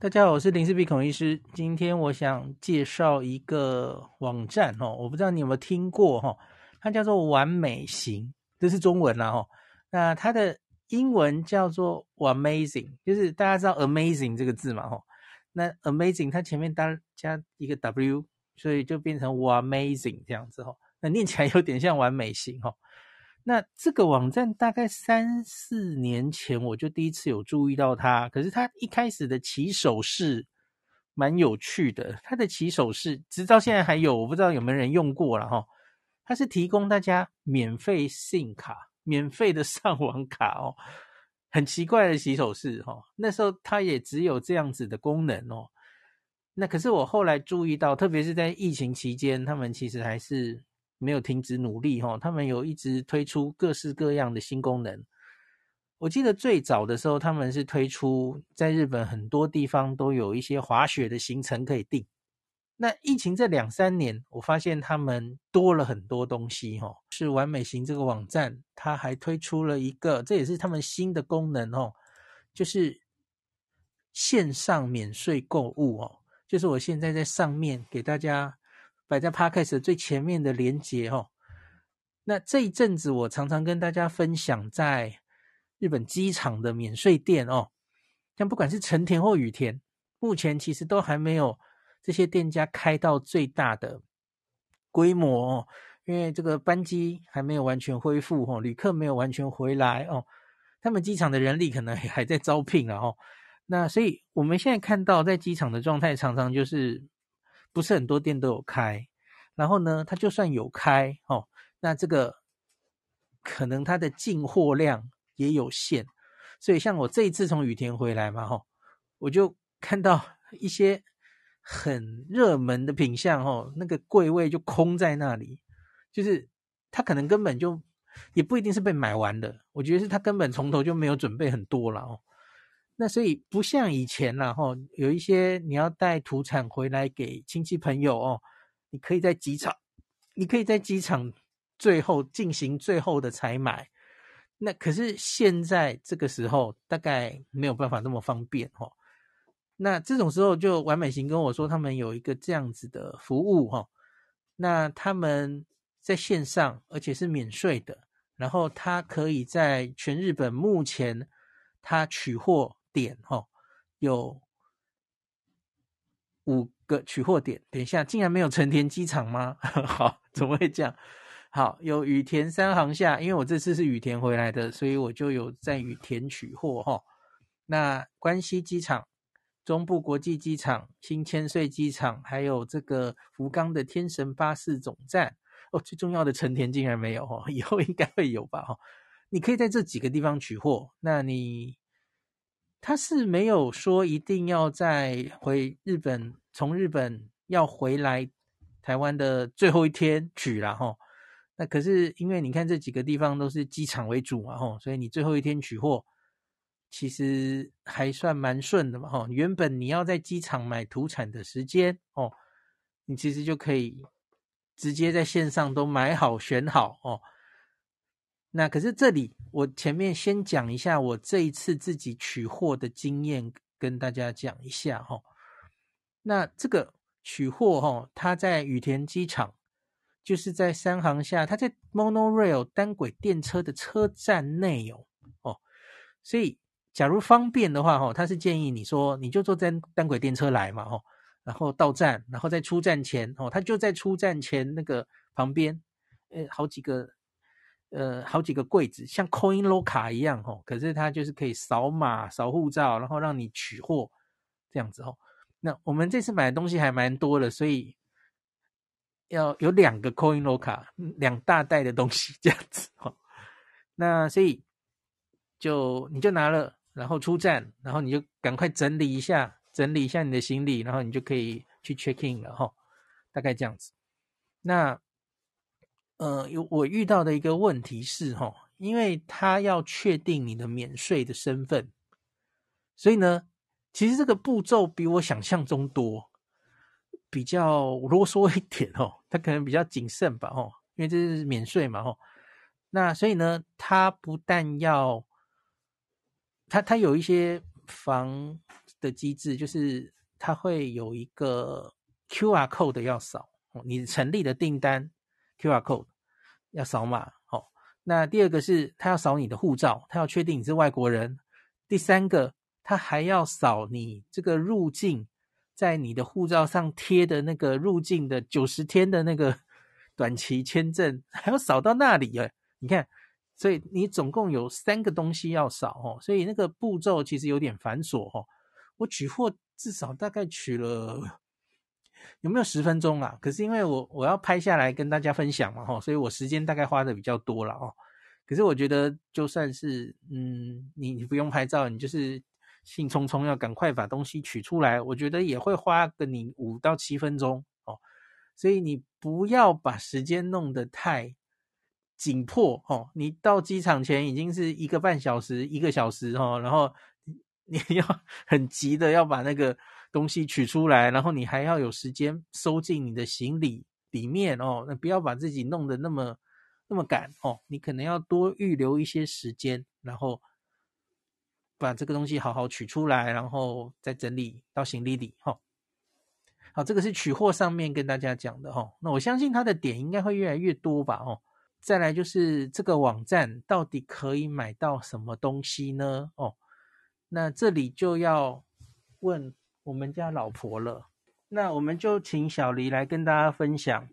大家好，我是林氏璧孔医师。今天我想介绍一个网站哦，我不知道你有没有听过哈，它叫做完美型，这是中文啦哈。那它的英文叫做 amazing，就是大家知道 Amazing 这个字嘛哈。那 Amazing 它前面加加一个 W，所以就变成 amazing 这样子哈。那念起来有点像完美型哈。那这个网站大概三四年前我就第一次有注意到它，可是它一开始的起手式蛮有趣的，它的起手式直到现在还有，我不知道有没有人用过了哈。它是提供大家免费 SIM 卡、免费的上网卡哦，很奇怪的起手式哈。那时候它也只有这样子的功能哦。那可是我后来注意到，特别是在疫情期间，他们其实还是。没有停止努力哈，他们有一直推出各式各样的新功能。我记得最早的时候，他们是推出在日本很多地方都有一些滑雪的行程可以订。那疫情这两三年，我发现他们多了很多东西哈。是完美型这个网站，它还推出了一个，这也是他们新的功能哦，就是线上免税购物哦，就是我现在在上面给大家。摆在 Podcast 最前面的连接哦，那这一阵子我常常跟大家分享在日本机场的免税店哦，像不管是成田或羽田，目前其实都还没有这些店家开到最大的规模哦，因为这个班机还没有完全恢复哦，旅客没有完全回来哦，他们机场的人力可能还在招聘了哦，那所以我们现在看到在机场的状态，常常就是。不是很多店都有开，然后呢，它就算有开哦，那这个可能它的进货量也有限，所以像我这一次从雨田回来嘛，哈，我就看到一些很热门的品相，哦，那个柜位就空在那里，就是它可能根本就也不一定是被买完的，我觉得是它根本从头就没有准备很多了哦。那所以不像以前啦，吼，有一些你要带土产回来给亲戚朋友哦，你可以在机场，你可以在机场最后进行最后的采买。那可是现在这个时候大概没有办法那么方便哦。那这种时候就完美型跟我说，他们有一个这样子的服务哈。那他们在线上，而且是免税的，然后他可以在全日本目前他取货。点哦，有五个取货点。等一下，竟然没有成田机场吗？好，怎么会这样？好，有羽田三航下，因为我这次是羽田回来的，所以我就有在羽田取货哈。那关西机场、中部国际机场、新千岁机场，还有这个福冈的天神巴士总站哦，最重要的成田竟然没有哦，以后应该会有吧？哈，你可以在这几个地方取货，那你。他是没有说一定要在回日本，从日本要回来台湾的最后一天取啦哈。那可是因为你看这几个地方都是机场为主嘛齁，所以你最后一天取货其实还算蛮顺的嘛齁。原本你要在机场买土产的时间哦，你其实就可以直接在线上都买好选好哦。那可是这里，我前面先讲一下我这一次自己取货的经验，跟大家讲一下哈。那这个取货哈，它在羽田机场，就是在三航下，它在 Monorail 单轨电车的车站内有哦。所以假如方便的话哈，他是建议你说你就坐在单轨电车来嘛哈，然后到站，然后在出站前哦，他就在出站前那个旁边，呃，好几个。呃，好几个柜子，像 Coin Locker 一样吼，可是它就是可以扫码、扫护照，然后让你取货这样子吼。那我们这次买的东西还蛮多的，所以要有两个 Coin Locker，两大袋的东西这样子吼。那所以就你就拿了，然后出站，然后你就赶快整理一下，整理一下你的行李，然后你就可以去 check in 了吼。大概这样子。那。呃，有我遇到的一个问题是，哈，因为他要确定你的免税的身份，所以呢，其实这个步骤比我想象中多，比较啰嗦一点哦，他可能比较谨慎吧，哦，因为这是免税嘛，哦，那所以呢，他不但要，他他有一些防的机制，就是他会有一个 QR code 要扫，你成立的订单 QR code 要扫码。哦，那第二个是他要扫你的护照，他要确定你是外国人。第三个，他还要扫你这个入境，在你的护照上贴的那个入境的九十天的那个 短期签证，还要扫到那里耶。你看，所以你总共有三个东西要扫哦，所以那个步骤其实有点繁琐哦。我取货至少大概取了有没有十分钟啊？可是因为我我要拍下来跟大家分享嘛，哈，所以我时间大概花的比较多了哦。可是我觉得，就算是嗯，你你不用拍照，你就是兴冲冲要赶快把东西取出来，我觉得也会花个你五到七分钟哦。所以你不要把时间弄得太紧迫哦。你到机场前已经是一个半小时、一个小时哦，然后你要 很急的要把那个东西取出来，然后你还要有时间收进你的行李里面哦。那不要把自己弄得那么。那么赶哦，你可能要多预留一些时间，然后把这个东西好好取出来，然后再整理到行李里哈。好，这个是取货上面跟大家讲的哈。那我相信它的点应该会越来越多吧哦。再来就是这个网站到底可以买到什么东西呢？哦，那这里就要问我们家老婆了。那我们就请小黎来跟大家分享。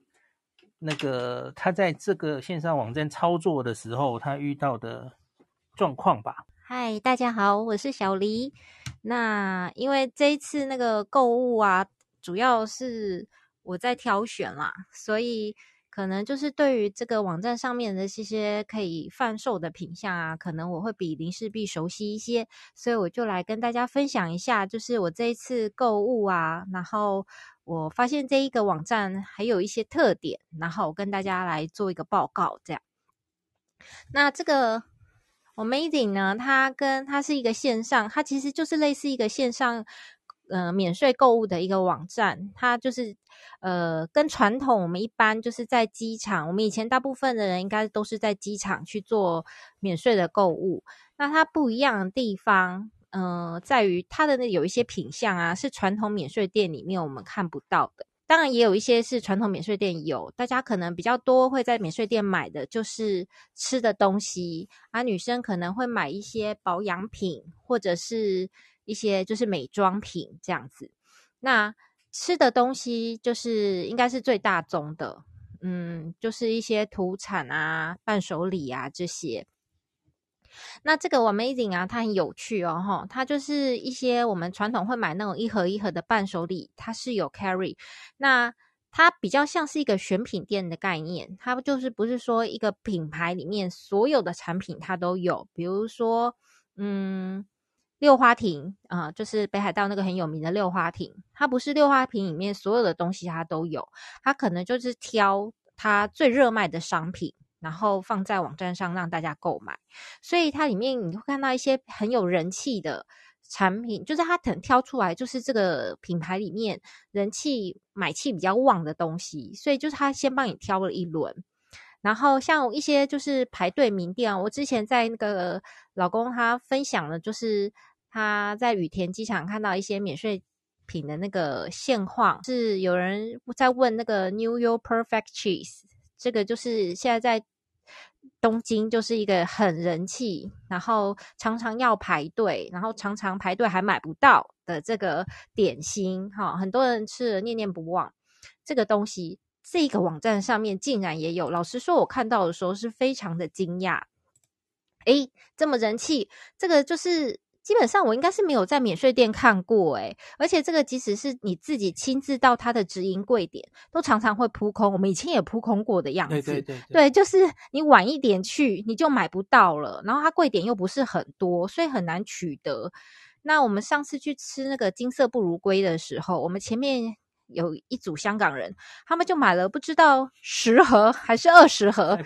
那个他在这个线上网站操作的时候，他遇到的状况吧。嗨，大家好，我是小黎。那因为这一次那个购物啊，主要是我在挑选啦，所以可能就是对于这个网站上面的这些可以贩售的品项啊，可能我会比林氏璧熟悉一些，所以我就来跟大家分享一下，就是我这一次购物啊，然后。我发现这一个网站还有一些特点，然后我跟大家来做一个报告。这样，那这个 Amazing 呢，它跟它是一个线上，它其实就是类似一个线上呃免税购物的一个网站。它就是呃跟传统我们一般就是在机场，我们以前大部分的人应该都是在机场去做免税的购物。那它不一样的地方。嗯、呃，在于它的那有一些品相啊，是传统免税店里面我们看不到的。当然，也有一些是传统免税店有，大家可能比较多会在免税店买的，就是吃的东西啊。女生可能会买一些保养品，或者是一些就是美妆品这样子。那吃的东西就是应该是最大宗的，嗯，就是一些土产啊、伴手礼啊这些。那这个 Amazing 啊，它很有趣哦，哈，它就是一些我们传统会买那种一盒一盒的伴手礼，它是有 carry。那它比较像是一个选品店的概念，它就是不是说一个品牌里面所有的产品它都有，比如说，嗯，六花亭啊，就是北海道那个很有名的六花亭，它不是六花亭里面所有的东西它都有，它可能就是挑它最热卖的商品。然后放在网站上让大家购买，所以它里面你会看到一些很有人气的产品，就是它可能挑出来就是这个品牌里面人气买气比较旺的东西，所以就是他先帮你挑了一轮。然后像一些就是排队名店，我之前在那个老公他分享了，就是他在羽田机场看到一些免税品的那个现况，是有人在问那个 New York Perfect Cheese，这个就是现在在。东京就是一个很人气，然后常常要排队，然后常常排队还买不到的这个点心，哈，很多人吃了念念不忘。这个东西，这个网站上面竟然也有。老实说，我看到的时候是非常的惊讶。诶，这么人气，这个就是。基本上我应该是没有在免税店看过诶，而且这个即使是你自己亲自到它的直营柜点，都常常会扑空。我们以前也扑空过的样子，对对对，对，对，就是你晚一点去你就买不到了，然后它柜点又不是很多，所以很难取得。那我们上次去吃那个金色不如归的时候，我们前面。有一组香港人，他们就买了不知道十盒还是二十盒，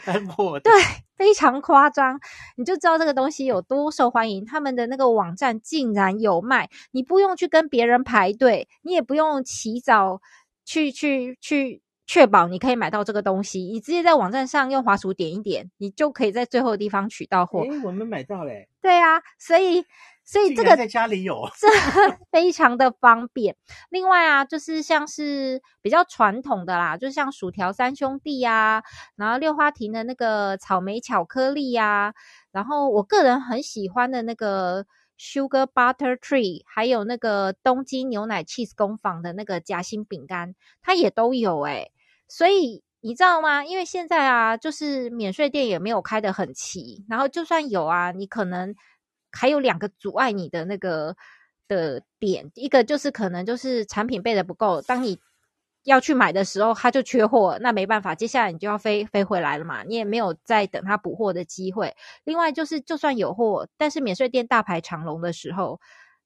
对，非常夸张，你就知道这个东西有多受欢迎。他们的那个网站竟然有卖，你不用去跟别人排队，你也不用起早去去去确保你可以买到这个东西，你直接在网站上用滑鼠点一点，你就可以在最后的地方取到货。诶，我们买到嘞！对啊，所以。所以这个在家里有，这 非常的方便。另外啊，就是像是比较传统的啦，就像薯条三兄弟啊，然后六花亭的那个草莓巧克力呀，然后我个人很喜欢的那个 Sugar Butter Tree，还有那个东京牛奶 cheese 工坊的那个夹心饼干，它也都有诶、欸。所以你知道吗？因为现在啊，就是免税店也没有开得很齐，然后就算有啊，你可能还有两个阻碍你的那个的点，一个就是可能就是产品备的不够，当你要去买的时候，它就缺货，那没办法，接下来你就要飞飞回来了嘛，你也没有再等它补货的机会。另外就是，就算有货，但是免税店大排长龙的时候。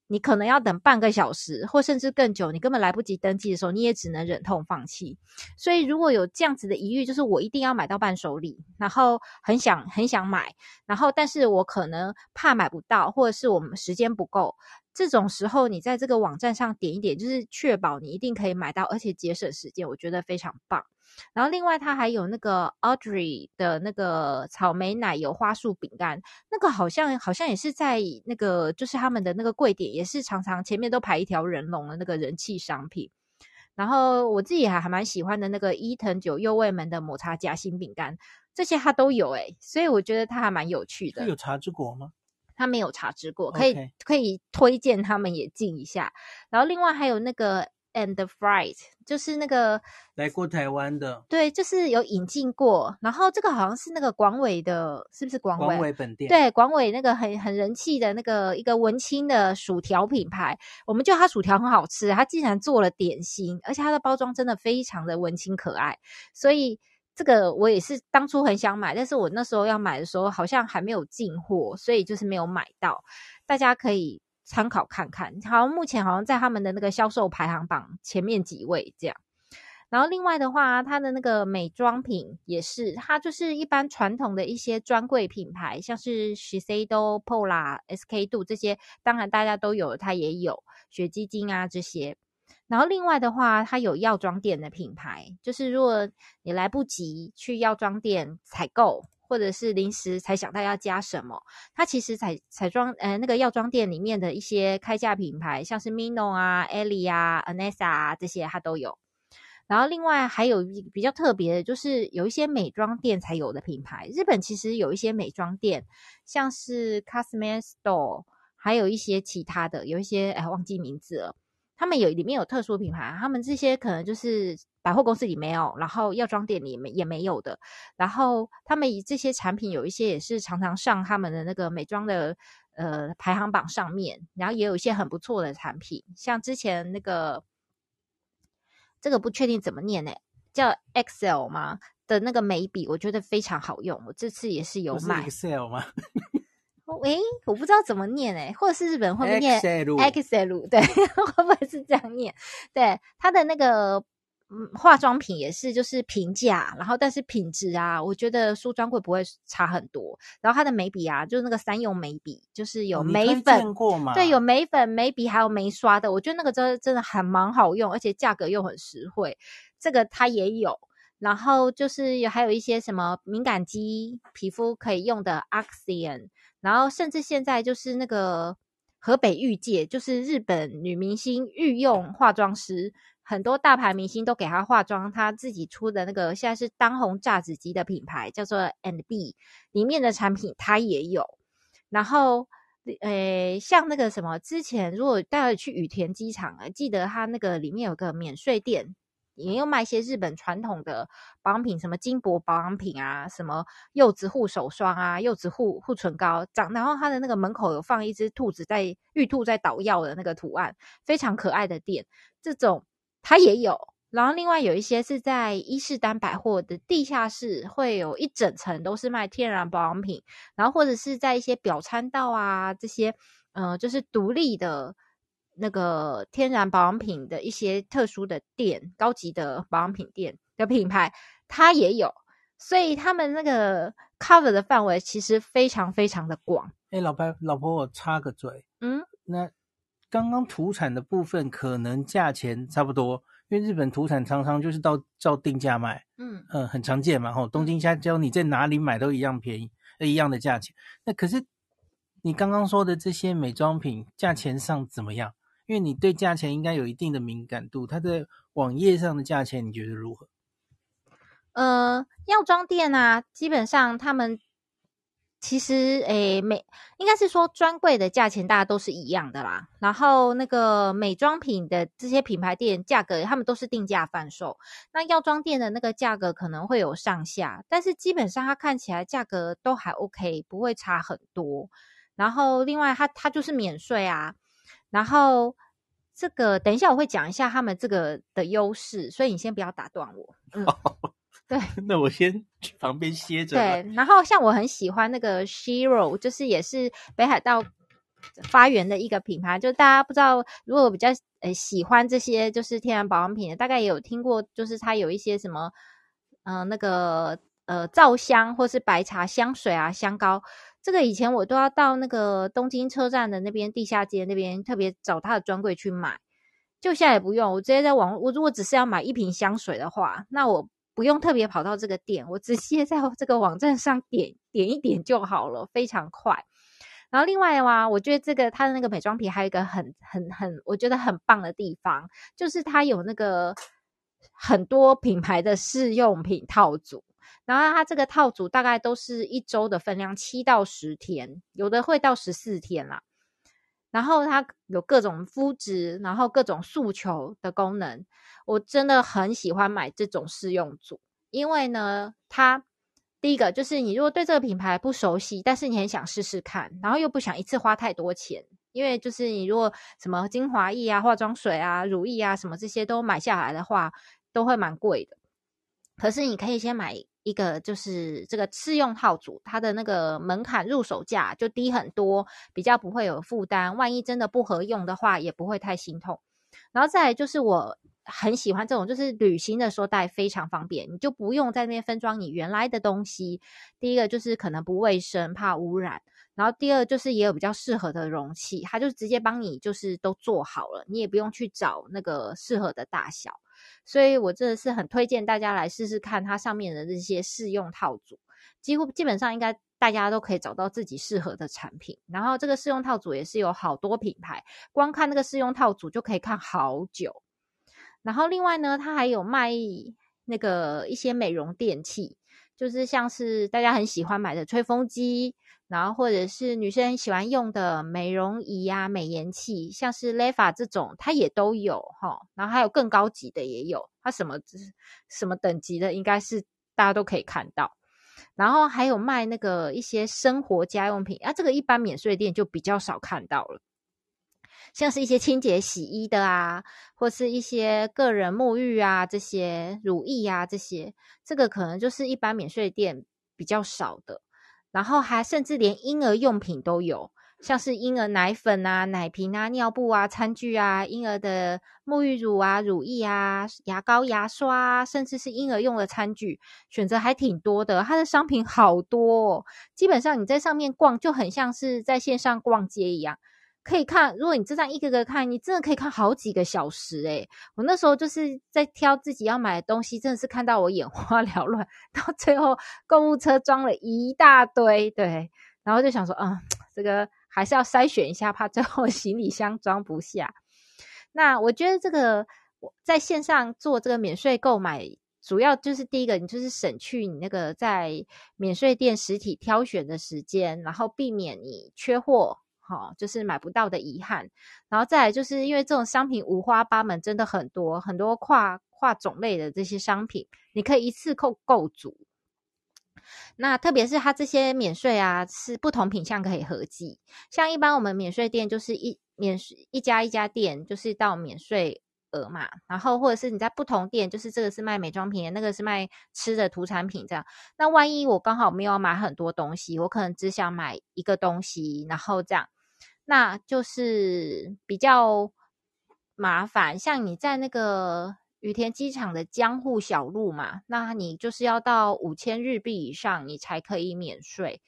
你可能要等半个小时，或甚至更久，你根本来不及登记的时候，你也只能忍痛放弃。所以，如果有这样子的疑虑，就是我一定要买到伴手礼，然后很想很想买，然后但是我可能怕买不到，或者是我们时间不够，这种时候你在这个网站上点一点，就是确保你一定可以买到，而且节省时间，我觉得非常棒。然后另外它还有那个 Audrey 的那个草莓奶油花束饼干，那个好像好像也是在那个就是他们的那个柜点，也是常常前面都排一条人龙的那个人气商品。然后我自己还还蛮喜欢的那个伊藤久右卫门的抹茶夹心饼干，这些它都有诶，所以我觉得它还蛮有趣的。它有茶之国吗？它没有茶之果，可以可以推荐他们也进一下。然后另外还有那个。And the Fright 就是那个来过台湾的，对，就是有引进过。然后这个好像是那个广伟的，是不是广尾？广伟本店。对，广伟那个很很人气的那个一个文青的薯条品牌。我们就它薯条很好吃，它竟然做了点心，而且它的包装真的非常的文青可爱。所以这个我也是当初很想买，但是我那时候要买的时候好像还没有进货，所以就是没有买到。大家可以。参考看看，好像目前好像在他们的那个销售排行榜前面几位这样。然后另外的话，它的那个美妆品也是，它就是一般传统的一些专柜品牌，像是 Shiseido、Pola、SK two 这些，当然大家都有，它也有雪肌精啊这些。然后另外的话，它有药妆店的品牌，就是如果你来不及去药妆店采购。或者是临时才想到要加什么，它其实彩彩妆呃那个药妆店里面的一些开价品牌，像是 Mino 啊、Ellie 啊、Anessa 啊这些它都有。然后另外还有比较特别的，就是有一些美妆店才有的品牌。日本其实有一些美妆店，像是 Cosme Store，还有一些其他的，有一些哎忘记名字了。他们有里面有特殊品牌，他们这些可能就是百货公司里没有，然后药妆店里面也没有的。然后他们以这些产品有一些也是常常上他们的那个美妆的呃排行榜上面，然后也有一些很不错的产品，像之前那个这个不确定怎么念呢，叫 Excel 吗的那个眉笔，我觉得非常好用，我这次也是有买。Excel 吗？喂，我不知道怎么念诶，或者是日本会不会念 Excel？对，会不会是这样念？对，它的那个嗯化妆品也是，就是平价，然后但是品质啊，我觉得梳妆柜不会差很多。然后它的眉笔啊，就是那个三用眉笔，就是有眉粉，哦、对，有眉粉、眉笔还有眉刷的，我觉得那个真的真的还蛮好用，而且价格又很实惠。这个它也有，然后就是有还有一些什么敏感肌皮肤可以用的 Axion。然后，甚至现在就是那个河北御界，就是日本女明星御用化妆师，很多大牌明星都给她化妆。她自己出的那个现在是当红炸子鸡的品牌，叫做 And B，里面的产品她也有。然后，诶，像那个什么，之前如果大家去羽田机场啊，记得它那个里面有个免税店。也有卖一些日本传统的保养品，什么金箔保养品啊，什么柚子护手霜啊，柚子护护唇膏。长，然后它的那个门口有放一只兔子在玉兔在捣药的那个图案，非常可爱的店。这种它也有。然后另外有一些是在伊势丹百货的地下室，会有一整层都是卖天然保养品。然后或者是在一些表参道啊这些，呃，就是独立的。那个天然保养品的一些特殊的店，高级的保养品店的品牌，它也有，所以他们那个 cover 的范围其实非常非常的广。哎，老白，老婆，我插个嘴，嗯，那刚刚土产的部分可能价钱差不多，因为日本土产常常就是到照定价卖，嗯嗯，很常见嘛，吼，东京虾胶你在哪里买都一样便宜，一样的价钱。那可是你刚刚说的这些美妆品价钱上怎么样？因为你对价钱应该有一定的敏感度，它在网页上的价钱你觉得如何？呃，药妆店啊，基本上他们。其实，诶，美应该是说专柜的价钱大家都是一样的啦。然后那个美妆品的这些品牌店价格，他们都是定价贩售。那药妆店的那个价格可能会有上下，但是基本上它看起来价格都还 OK，不会差很多。然后另外它它就是免税啊。然后这个等一下我会讲一下他们这个的优势，所以你先不要打断我。嗯。对，那我先去旁边歇着。对，然后像我很喜欢那个 Shiro，就是也是北海道发源的一个品牌。就大家不知道，如果比较呃喜欢这些就是天然保养品的，大概也有听过，就是它有一些什么，嗯、呃，那个呃皂香或是白茶香水啊、香膏。这个以前我都要到那个东京车站的那边地下街那边特别找它的专柜去买，就现在也不用，我直接在网，我如果只是要买一瓶香水的话，那我。不用特别跑到这个店，我直接在这个网站上点点一点就好了，非常快。然后另外的话，我觉得这个它的那个美妆品还有一个很很很，我觉得很棒的地方，就是它有那个很多品牌的试用品套组。然后它这个套组大概都是一周的分量，七到十天，有的会到十四天啦。然后它有各种肤质，然后各种诉求的功能，我真的很喜欢买这种试用组，因为呢，它第一个就是你如果对这个品牌不熟悉，但是你很想试试看，然后又不想一次花太多钱，因为就是你如果什么精华液啊、化妆水啊、乳液啊什么这些都买下来的话，都会蛮贵的。可是你可以先买。一个就是这个次用套组，它的那个门槛入手价就低很多，比较不会有负担。万一真的不合用的话，也不会太心痛。然后再来就是我很喜欢这种，就是旅行的时候带非常方便，你就不用在那边分装你原来的东西。第一个就是可能不卫生，怕污染。然后第二就是也有比较适合的容器，它就直接帮你就是都做好了，你也不用去找那个适合的大小。所以我真的是很推荐大家来试试看它上面的这些试用套组，几乎基本上应该大家都可以找到自己适合的产品。然后这个试用套组也是有好多品牌，光看那个试用套组就可以看好久。然后另外呢，它还有卖那个一些美容电器，就是像是大家很喜欢买的吹风机。然后或者是女生喜欢用的美容仪啊、美颜器，像是 Leva 这种，它也都有哈。然后还有更高级的也有，它什么什么等级的，应该是大家都可以看到。然后还有卖那个一些生活家用品啊，这个一般免税店就比较少看到了，像是一些清洁洗衣的啊，或是一些个人沐浴啊这些乳液啊这些，这个可能就是一般免税店比较少的。然后还甚至连婴儿用品都有，像是婴儿奶粉啊、奶瓶啊、尿布啊、餐具啊、婴儿的沐浴乳啊、乳液啊、牙膏、牙刷啊，甚至是婴儿用的餐具，选择还挺多的。它的商品好多哦，基本上你在上面逛就很像是在线上逛街一样。可以看，如果你这样一个个看，你真的可以看好几个小时诶。我那时候就是在挑自己要买的东西，真的是看到我眼 花缭乱，到最后购物车装了一大堆，对，然后就想说，嗯，这个还是要筛选一下，怕最后 行李箱装不下。那我觉得这个在线上做这个免税购买，主要就是第一个，你就是省去你那个在免税店实体挑选的时间，然后避免你缺货。哦，就是买不到的遗憾，然后再来就是因为这种商品五花八门，真的很多很多跨跨种类的这些商品，你可以一次购购足。那特别是它这些免税啊，是不同品项可以合计。像一般我们免税店就是一免税一家一家店，就是到免税额嘛。然后或者是你在不同店，就是这个是卖美妆品，那个是卖吃的土产品这样。那万一我刚好没有买很多东西，我可能只想买一个东西，然后这样。那就是比较麻烦，像你在那个羽田机场的江户小路嘛，那你就是要到五千日币以上，你才可以免税。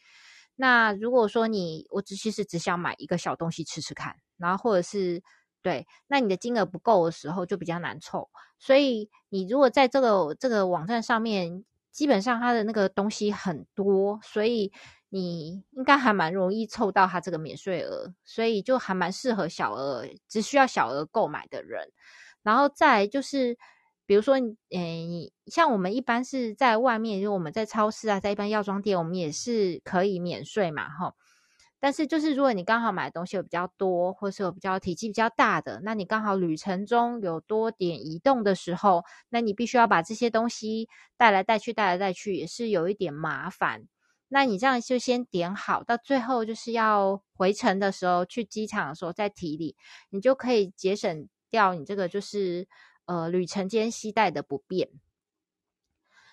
那如果说你我只其实只想买一个小东西吃吃看，然后或者是对，那你的金额不够的时候就比较难凑。所以你如果在这个这个网站上面，基本上它的那个东西很多，所以你应该还蛮容易凑到它这个免税额，所以就还蛮适合小额，只需要小额购买的人。然后再就是，比如说，诶、欸，像我们一般是在外面，就我们在超市啊，在一般药妆店，我们也是可以免税嘛，哈。但是就是如果你刚好买的东西有比较多，或是有比较体积比较大的，那你刚好旅程中有多点移动的时候，那你必须要把这些东西带来带去，带来带去，也是有一点麻烦。那你这样就先点好，到最后就是要回程的时候，去机场的时候再提领，你就可以节省掉你这个就是呃旅程间携带的不便。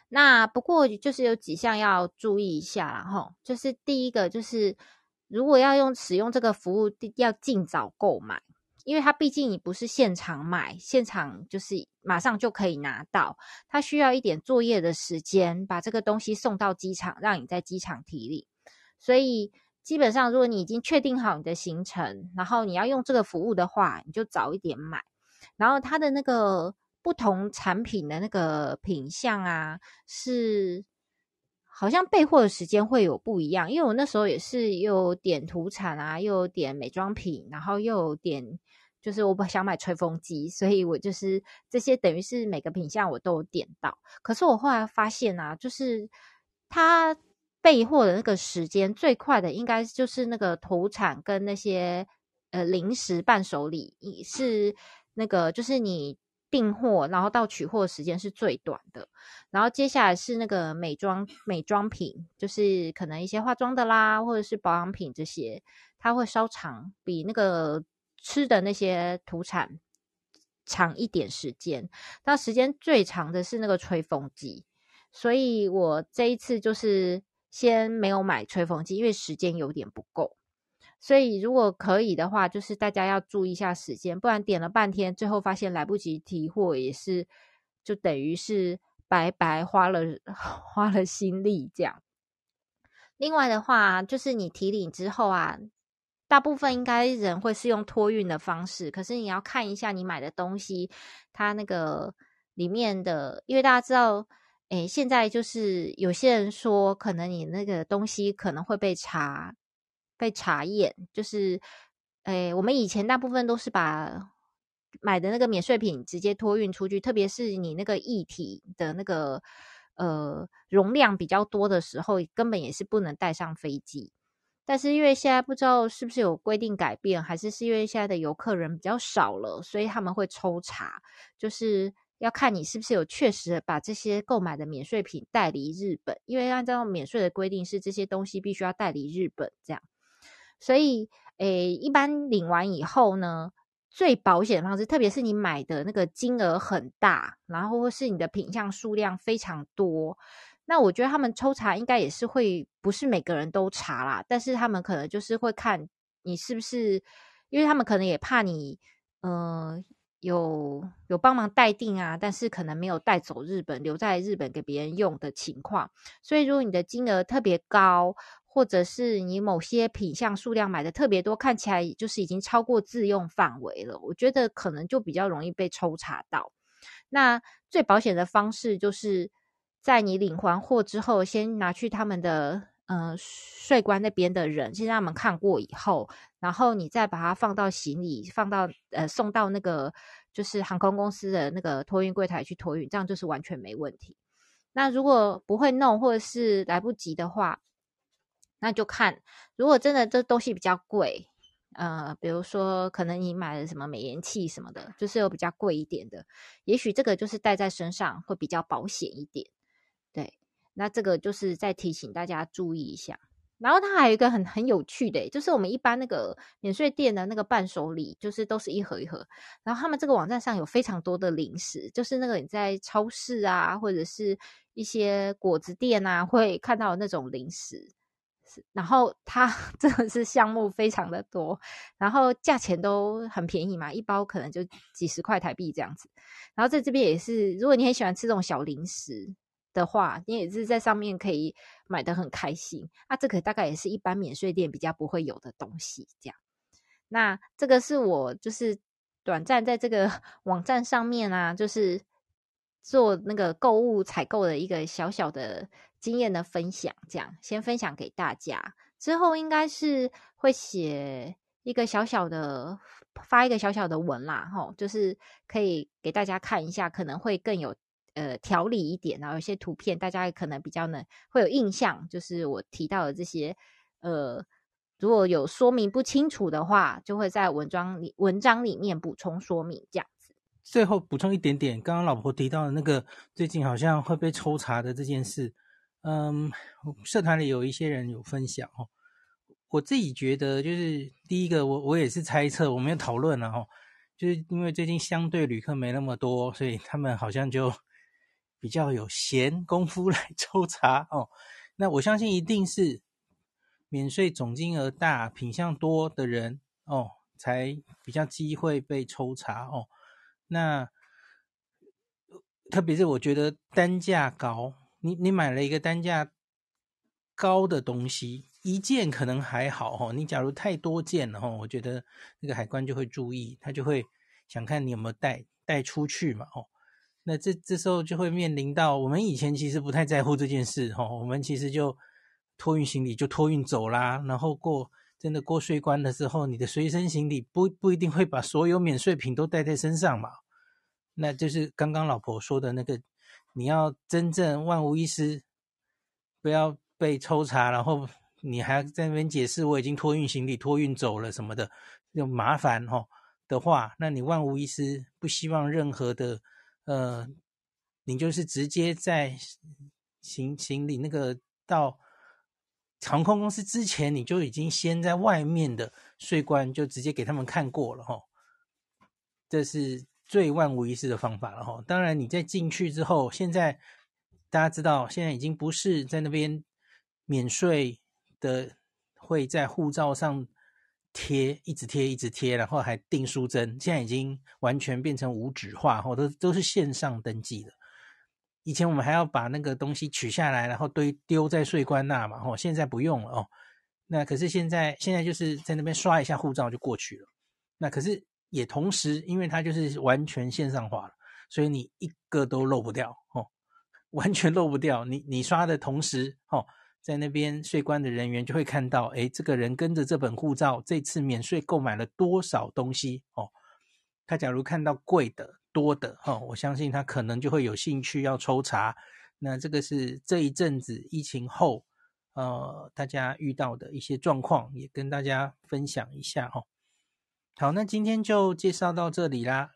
那不过就是有几项要注意一下啦，齁，就是第一个就是如果要用使用这个服务，要尽早购买。因为它毕竟你不是现场买，现场就是马上就可以拿到，它需要一点作业的时间，把这个东西送到机场，让你在机场提领。所以基本上，如果你已经确定好你的行程，然后你要用这个服务的话，你就早一点买。然后它的那个不同产品的那个品相啊，是好像备货的时间会有不一样。因为我那时候也是又有点土产啊，又有点美妆品，然后又有点。就是我不想买吹风机，所以我就是这些等于是每个品项我都有点到。可是我后来发现啊，就是它备货的那个时间最快的，应该就是那个土产跟那些呃零食伴手礼，是那个就是你订货然后到取货时间是最短的。然后接下来是那个美妆美妆品，就是可能一些化妆的啦，或者是保养品这些，它会稍长，比那个。吃的那些土产长一点时间，那时间最长的是那个吹风机，所以我这一次就是先没有买吹风机，因为时间有点不够。所以如果可以的话，就是大家要注意一下时间，不然点了半天，最后发现来不及提货，也是就等于是白白花了 花了心力这样。另外的话，就是你提领之后啊。大部分应该人会是用托运的方式，可是你要看一下你买的东西，它那个里面的，因为大家知道，诶，现在就是有些人说，可能你那个东西可能会被查，被查验，就是，诶，我们以前大部分都是把买的那个免税品直接托运出去，特别是你那个液体的那个呃容量比较多的时候，根本也是不能带上飞机。但是因为现在不知道是不是有规定改变，还是是因为现在的游客人比较少了，所以他们会抽查，就是要看你是不是有确实把这些购买的免税品带离日本。因为按照免税的规定是这些东西必须要带离日本这样，所以诶，一般领完以后呢，最保险的方式，特别是你买的那个金额很大，然后或是你的品项数量非常多。那我觉得他们抽查应该也是会，不是每个人都查啦，但是他们可能就是会看你是不是，因为他们可能也怕你，呃，有有帮忙代订啊，但是可能没有带走日本，留在日本给别人用的情况。所以如果你的金额特别高，或者是你某些品项数量买的特别多，看起来就是已经超过自用范围了，我觉得可能就比较容易被抽查到。那最保险的方式就是。在你领完货之后，先拿去他们的呃税关那边的人，先让他们看过以后，然后你再把它放到行李，放到呃送到那个就是航空公司的那个托运柜台去托运，这样就是完全没问题。那如果不会弄或者是来不及的话，那就看如果真的这东西比较贵，呃，比如说可能你买了什么美颜器什么的，就是有比较贵一点的，也许这个就是带在身上会比较保险一点。对，那这个就是再提醒大家注意一下。然后它还有一个很很有趣的，就是我们一般那个免税店的那个伴手礼，就是都是一盒一盒。然后他们这个网站上有非常多的零食，就是那个你在超市啊，或者是一些果子店啊，会看到那种零食。然后它 真的是项目非常的多，然后价钱都很便宜嘛，一包可能就几十块台币这样子。然后在这边也是，如果你很喜欢吃这种小零食。的话，你也是在上面可以买得很开心。那这个大概也是一般免税店比较不会有的东西，这样。那这个是我就是短暂在这个 网站上面啊，就是做那个购物采购的一个小小的经验的分享，这样先分享给大家。之后应该是会写一个小小的，发一个小小的文啦，吼，就是可以给大家看一下，可能会更有呃条理一点，然后有些图片大家可能比较能会有印象，就是我提到的这些呃。如果有说明不清楚的话，就会在文章里文章里面补充说明这样子。最后补充一点点，刚刚老婆提到的那个最近好像会被抽查的这件事，嗯，社团里有一些人有分享哦。我自己觉得就是第一个，我我也是猜测，我没有讨论了哦，就是因为最近相对旅客没那么多，所以他们好像就比较有闲工夫 来抽查哦。那我相信一定是。免税总金额大、品项多的人哦，才比较机会被抽查哦。那特别是我觉得单价高，你你买了一个单价高的东西，一件可能还好哦。你假如太多件了哦，我觉得那个海关就会注意，他就会想看你有没有带带出去嘛哦。那这这时候就会面临到我们以前其实不太在乎这件事哦，我们其实就。托运行李就托运走啦，然后过真的过税关的时候，你的随身行李不不一定会把所有免税品都带在身上嘛。那就是刚刚老婆说的那个，你要真正万无一失，不要被抽查，然后 你还在那边解释我已经托运行李托运走了什么的，就麻烦哈、哦、的话，那你万无一失，不希望任何的呃，你就是直接在行行李那个到。航空公司之前你就已经先在外面的税关就直接给他们看过了哈，这是最万无一失的方法了哈。当然你在进去之后，现在大家知道，现在已经不是在那边免税的会在护照上贴，一直贴一直贴，然后还订书针，现在已经完全变成无纸化哈，都都是线上登记的。以前我们还要把那个东西取下来，然后堆丢在税关那嘛，哦，现在不用了哦。那可是现在现在就是在那边刷一下护照就过去了。那可是也同时，因为它就是完全线上化了，所以你一个都漏不掉哦，完全漏不掉。你你刷的同时，哦，在那边税关的人员就会看到，诶，这个人跟着这本护照这次免税购买了多少东西哦。他假如看到贵的。多的哈，我相信他可能就会有兴趣要抽查。那这个是这一阵子疫情后，呃，大家遇到的一些状况，也跟大家分享一下哈。好，那今天就介绍到这里啦。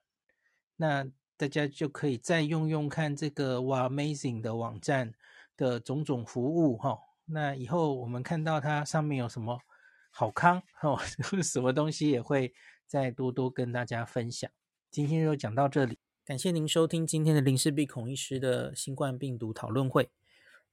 那大家就可以再用用看这个 Wamazing 的网站的种种服务哈。那以后我们看到它上面有什么好康哦，什么东西也会再多多跟大家分享。今天就讲到这里，感谢您收听今天的林氏璧孔医师的新冠病毒讨论会。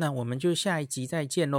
那我们就下一集再见喽。